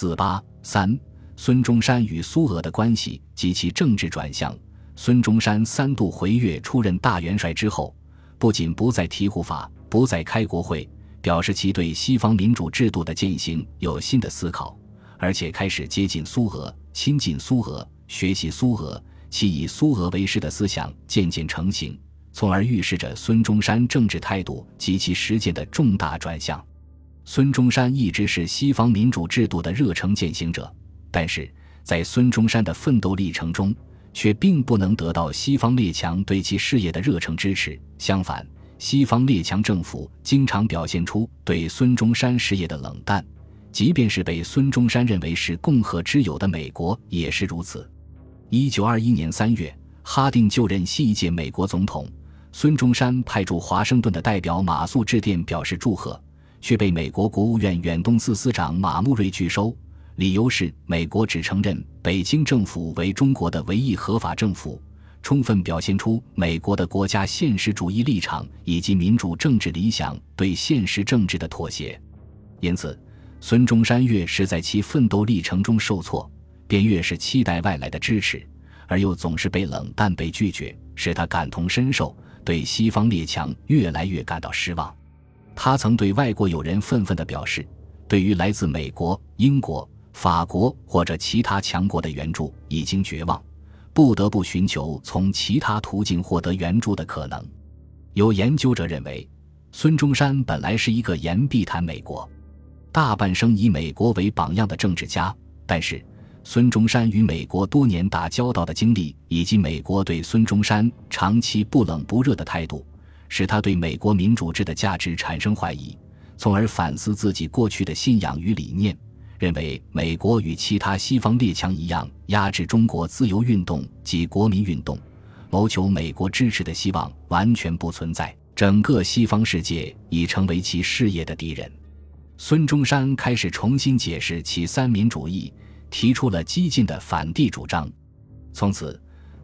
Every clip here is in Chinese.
四八三，孙中山与苏俄的关系及其政治转向。孙中山三度回粤出任大元帅之后，不仅不再提护法，不再开国会，表示其对西方民主制度的践行有新的思考，而且开始接近苏俄、亲近苏俄、学习苏俄，其以苏俄为师的思想渐渐成型，从而预示着孙中山政治态度及其实践的重大转向。孙中山一直是西方民主制度的热诚践行者，但是在孙中山的奋斗历程中，却并不能得到西方列强对其事业的热诚支持。相反，西方列强政府经常表现出对孙中山事业的冷淡，即便是被孙中山认为是共和之友的美国也是如此。一九二一年三月，哈定就任新一届美国总统，孙中山派驻华盛顿的代表马谡致电表示祝贺，却被美国国务院远东司司长马穆瑞拒收。理由是，美国只承认北京政府为中国的唯一合法政府，充分表现出美国的国家现实主义立场以及民主政治理想对现实政治的妥协。因此，孙中山越是在其奋斗历程中受挫，便越是期待外来的支持，而又总是被冷淡、被拒绝，使他感同身受，对西方列强越来越感到失望。他曾对外国友人愤愤地表示：“对于来自美国、英国。”法国或者其他强国的援助已经绝望，不得不寻求从其他途径获得援助的可能。有研究者认为，孙中山本来是一个言必谈美国、大半生以美国为榜样的政治家，但是孙中山与美国多年打交道的经历，以及美国对孙中山长期不冷不热的态度，使他对美国民主制的价值产生怀疑，从而反思自己过去的信仰与理念。认为美国与其他西方列强一样压制中国自由运动及国民运动，谋求美国支持的希望完全不存在。整个西方世界已成为其事业的敌人。孙中山开始重新解释其三民主义，提出了激进的反帝主张。从此，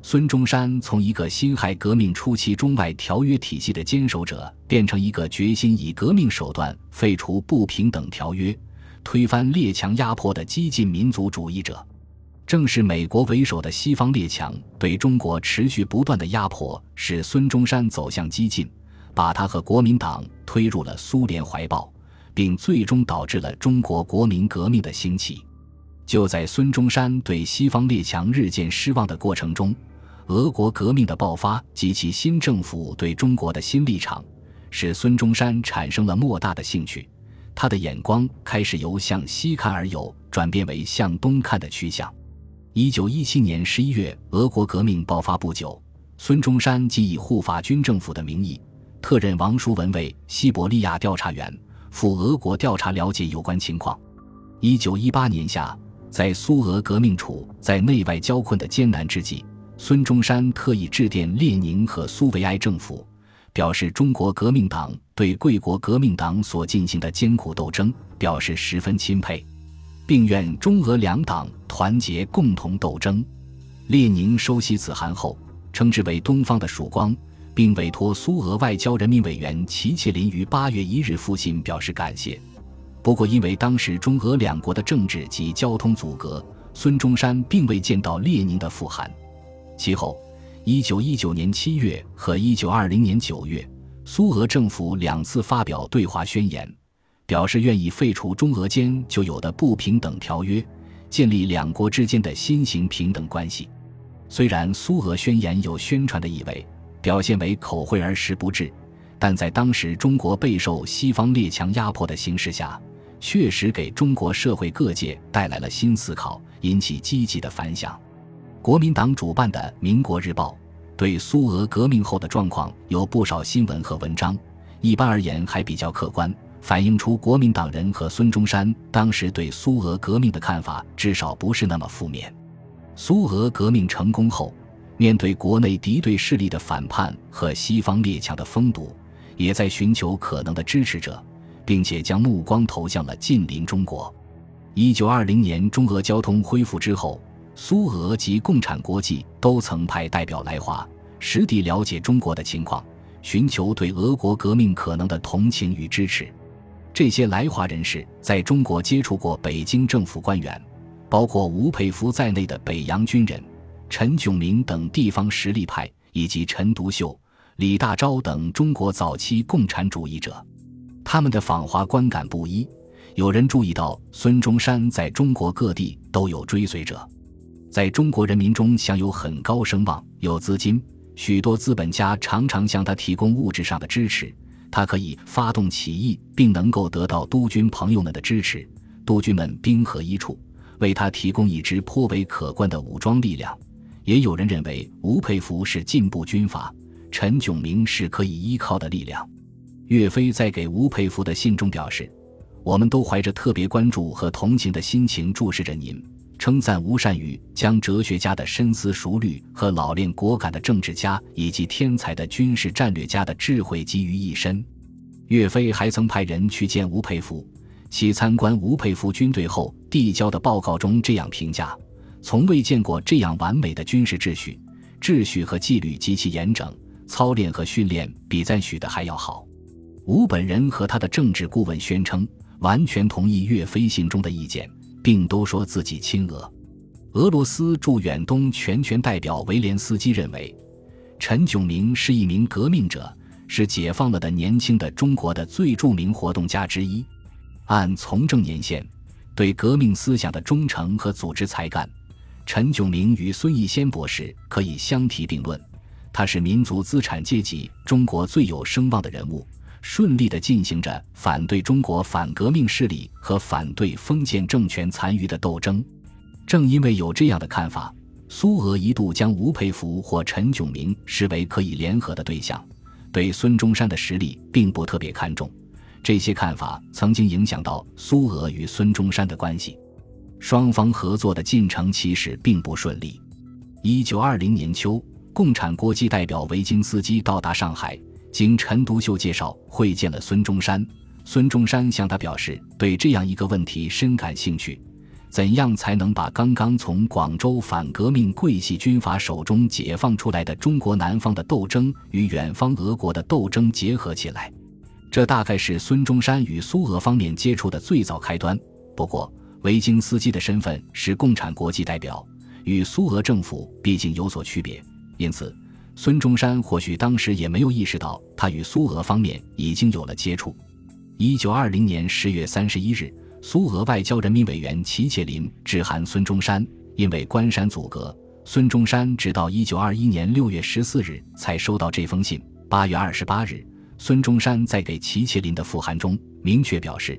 孙中山从一个辛亥革命初期中外条约体系的坚守者，变成一个决心以革命手段废除不平等条约。推翻列强压迫的激进民族主义者，正是美国为首的西方列强对中国持续不断的压迫，使孙中山走向激进，把他和国民党推入了苏联怀抱，并最终导致了中国国民革命的兴起。就在孙中山对西方列强日渐失望的过程中，俄国革命的爆发及其新政府对中国的新立场，使孙中山产生了莫大的兴趣。他的眼光开始由向西看而有转变为向东看的趋向。一九一七年十一月，俄国革命爆发不久，孙中山即以护法军政府的名义，特任王叔文为西伯利亚调查员，赴俄国调查了解有关情况。一九一八年夏，在苏俄革命处在内外交困的艰难之际，孙中山特意致电列宁和苏维埃政府。表示中国革命党对贵国革命党所进行的艰苦斗争表示十分钦佩，并愿中俄两党团结共同斗争。列宁收悉此函后，称之为东方的曙光，并委托苏俄外交人民委员齐切林于八月一日复信表示感谢。不过，因为当时中俄两国的政治及交通阻隔，孙中山并未见到列宁的复函。其后。一九一九年七月和一九二零年九月，苏俄政府两次发表对华宣言，表示愿意废除中俄间就有的不平等条约，建立两国之间的新型平等关系。虽然苏俄宣言有宣传的意味，表现为口惠而实不至，但在当时中国备受西方列强压迫的形势下，确实给中国社会各界带来了新思考，引起积极的反响。国民党主办的《民国日报》对苏俄革命后的状况有不少新闻和文章，一般而言还比较客观，反映出国民党人和孙中山当时对苏俄革命的看法至少不是那么负面。苏俄革命成功后，面对国内敌对势力的反叛和西方列强的封堵，也在寻求可能的支持者，并且将目光投向了近邻中国。一九二零年中俄交通恢复之后。苏俄及共产国际都曾派代表来华，实地了解中国的情况，寻求对俄国革命可能的同情与支持。这些来华人士在中国接触过北京政府官员，包括吴佩孚在内的北洋军人、陈炯明等地方实力派，以及陈独秀、李大钊等中国早期共产主义者。他们的访华观感不一。有人注意到，孙中山在中国各地都有追随者，在中国人民中享有很高声望，有资金，许多资本家常常向他提供物质上的支持，他可以发动起义，并能够得到督军朋友们的支持，督军们兵合一处，为他提供一支颇为可观的武装力量。也有人认为，吴佩孚是进步军阀，陈炯明是可以依靠的力量。岳飞在给吴佩孚的信中表示。我们都怀着特别关注和同情的心情注视着您，称赞吴善宇将哲学家的深思熟虑和老练果敢的政治家以及天才的军事战略家的智慧集于一身。岳飞还曾派人去见吴佩孚，其参观吴佩孚军队后递交的报告中这样评价：从未见过这样完美的军事秩序，秩序和纪律极其严整，操练和训练比赞许的还要好。吴本人和他的政治顾问宣称。完全同意岳飞信中的意见，并都说自己亲俄。俄罗斯驻远东全权代表维廉斯基认为，陈炯明是一名革命者，是解放了的年轻的中国的最著名活动家之一。按从政年限，对革命思想的忠诚和组织才干，陈炯明与孙逸仙博士可以相提并论。他是民族资产阶级中国最有声望的人物。顺利地进行着反对中国反革命势力和反对封建政权残余的斗争。正因为有这样的看法，苏俄一度将吴佩孚或陈炯明视为可以联合的对象，对孙中山的实力并不特别看重。这些看法曾经影响到苏俄与孙中山的关系，双方合作的进程其实并不顺利。一九二零年秋，共产国际代表维金斯基到达上海。经陈独秀介绍，会见了孙中山。孙中山向他表示，对这样一个问题深感兴趣：怎样才能把刚刚从广州反革命桂系军阀手中解放出来的中国南方的斗争与远方俄国的斗争结合起来？这大概是孙中山与苏俄方面接触的最早开端。不过，维京斯基的身份是共产国际代表，与苏俄政府毕竟有所区别，因此。孙中山或许当时也没有意识到，他与苏俄方面已经有了接触。一九二零年十月三十一日，苏俄外交人民委员齐切林致函孙中山，因为关山阻隔，孙中山直到一九二一年六月十四日才收到这封信。八月二十八日，孙中山在给齐切林的复函中明确表示，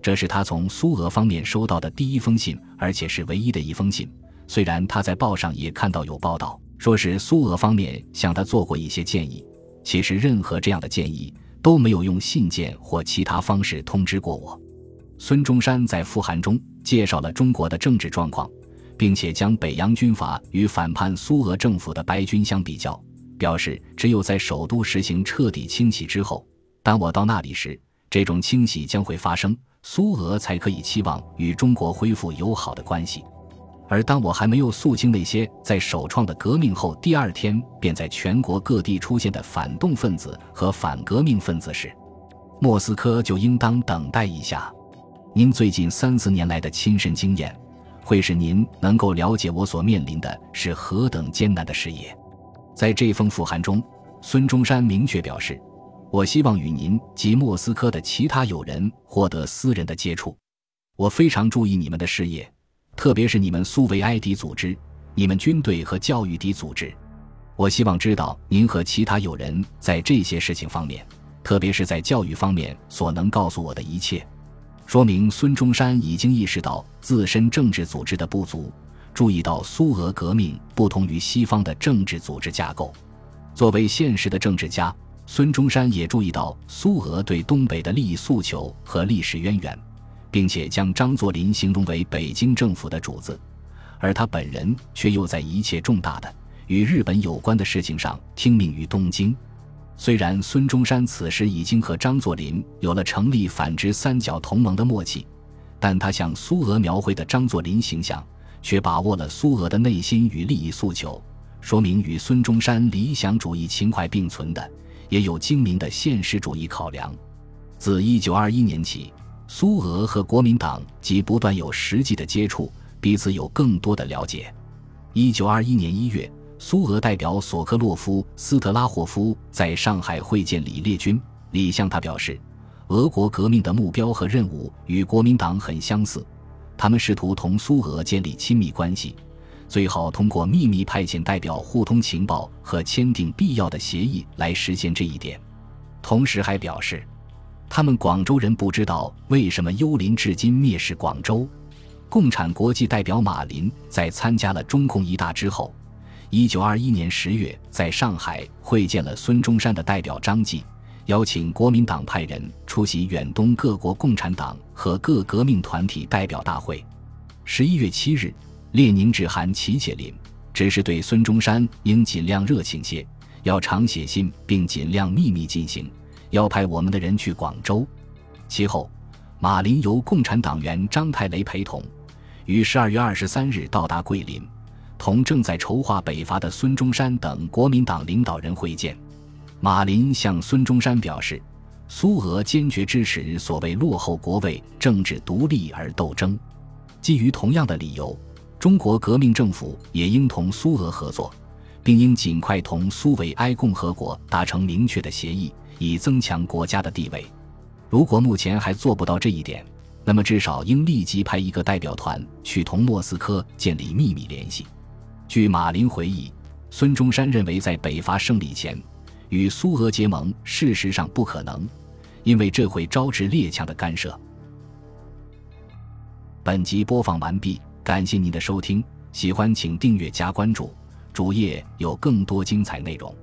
这是他从苏俄方面收到的第一封信，而且是唯一的一封信。虽然他在报上也看到有报道。说是苏俄方面向他做过一些建议，其实任何这样的建议都没有用信件或其他方式通知过我。孙中山在复函中介绍了中国的政治状况，并且将北洋军阀与反叛苏俄政府的白军相比较，表示只有在首都实行彻底清洗之后，当我到那里时，这种清洗将会发生，苏俄才可以期望与中国恢复友好的关系。而当我还没有肃清那些在首创的革命后第二天便在全国各地出现的反动分子和反革命分子时，莫斯科就应当等待一下。您最近三四年来的亲身经验，会使您能够了解我所面临的是何等艰难的事业。在这封复函中，孙中山明确表示：“我希望与您及莫斯科的其他友人获得私人的接触。我非常注意你们的事业。”特别是你们苏维埃敌组织、你们军队和教育敌组织，我希望知道您和其他友人在这些事情方面，特别是在教育方面所能告诉我的一切。说明孙中山已经意识到自身政治组织的不足，注意到苏俄革命不同于西方的政治组织架构。作为现实的政治家，孙中山也注意到苏俄对东北的利益诉求和历史渊源。并且将张作霖形容为北京政府的主子，而他本人却又在一切重大的与日本有关的事情上听命于东京。虽然孙中山此时已经和张作霖有了成立反直三角同盟的默契，但他向苏俄描绘的张作霖形象，却把握了苏俄的内心与利益诉求，说明与孙中山理想主义情怀并存的，也有精明的现实主义考量。自一九二一年起。苏俄和国民党即不断有实际的接触，彼此有更多的了解。一九二一年一月，苏俄代表索科洛夫斯特拉霍夫在上海会见李烈钧，李向他表示，俄国革命的目标和任务与国民党很相似，他们试图同苏俄建立亲密关系，最好通过秘密派遣代表互通情报和签订必要的协议来实现这一点。同时还表示。他们广州人不知道为什么幽灵至今蔑视广州。共产国际代表马林在参加了中共一大之后，一九二一年十月在上海会见了孙中山的代表张继，邀请国民党派人出席远东各国共产党和各革命团体代表大会。十一月七日，列宁致函齐切林，只是对孙中山应尽量热情些，要常写信，并尽量秘密进行。要派我们的人去广州。其后，马林由共产党员张太雷陪同，于十二月二十三日到达桂林，同正在筹划北伐的孙中山等国民党领导人会见。马林向孙中山表示，苏俄坚决支持所谓落后国为政治独立而斗争。基于同样的理由，中国革命政府也应同苏俄合作，并应尽快同苏维埃共和国达成明确的协议。以增强国家的地位。如果目前还做不到这一点，那么至少应立即派一个代表团去同莫斯科建立秘密联系。据马林回忆，孙中山认为在北伐胜利前与苏俄结盟事实上不可能，因为这会招致列强的干涉。本集播放完毕，感谢您的收听，喜欢请订阅加关注，主页有更多精彩内容。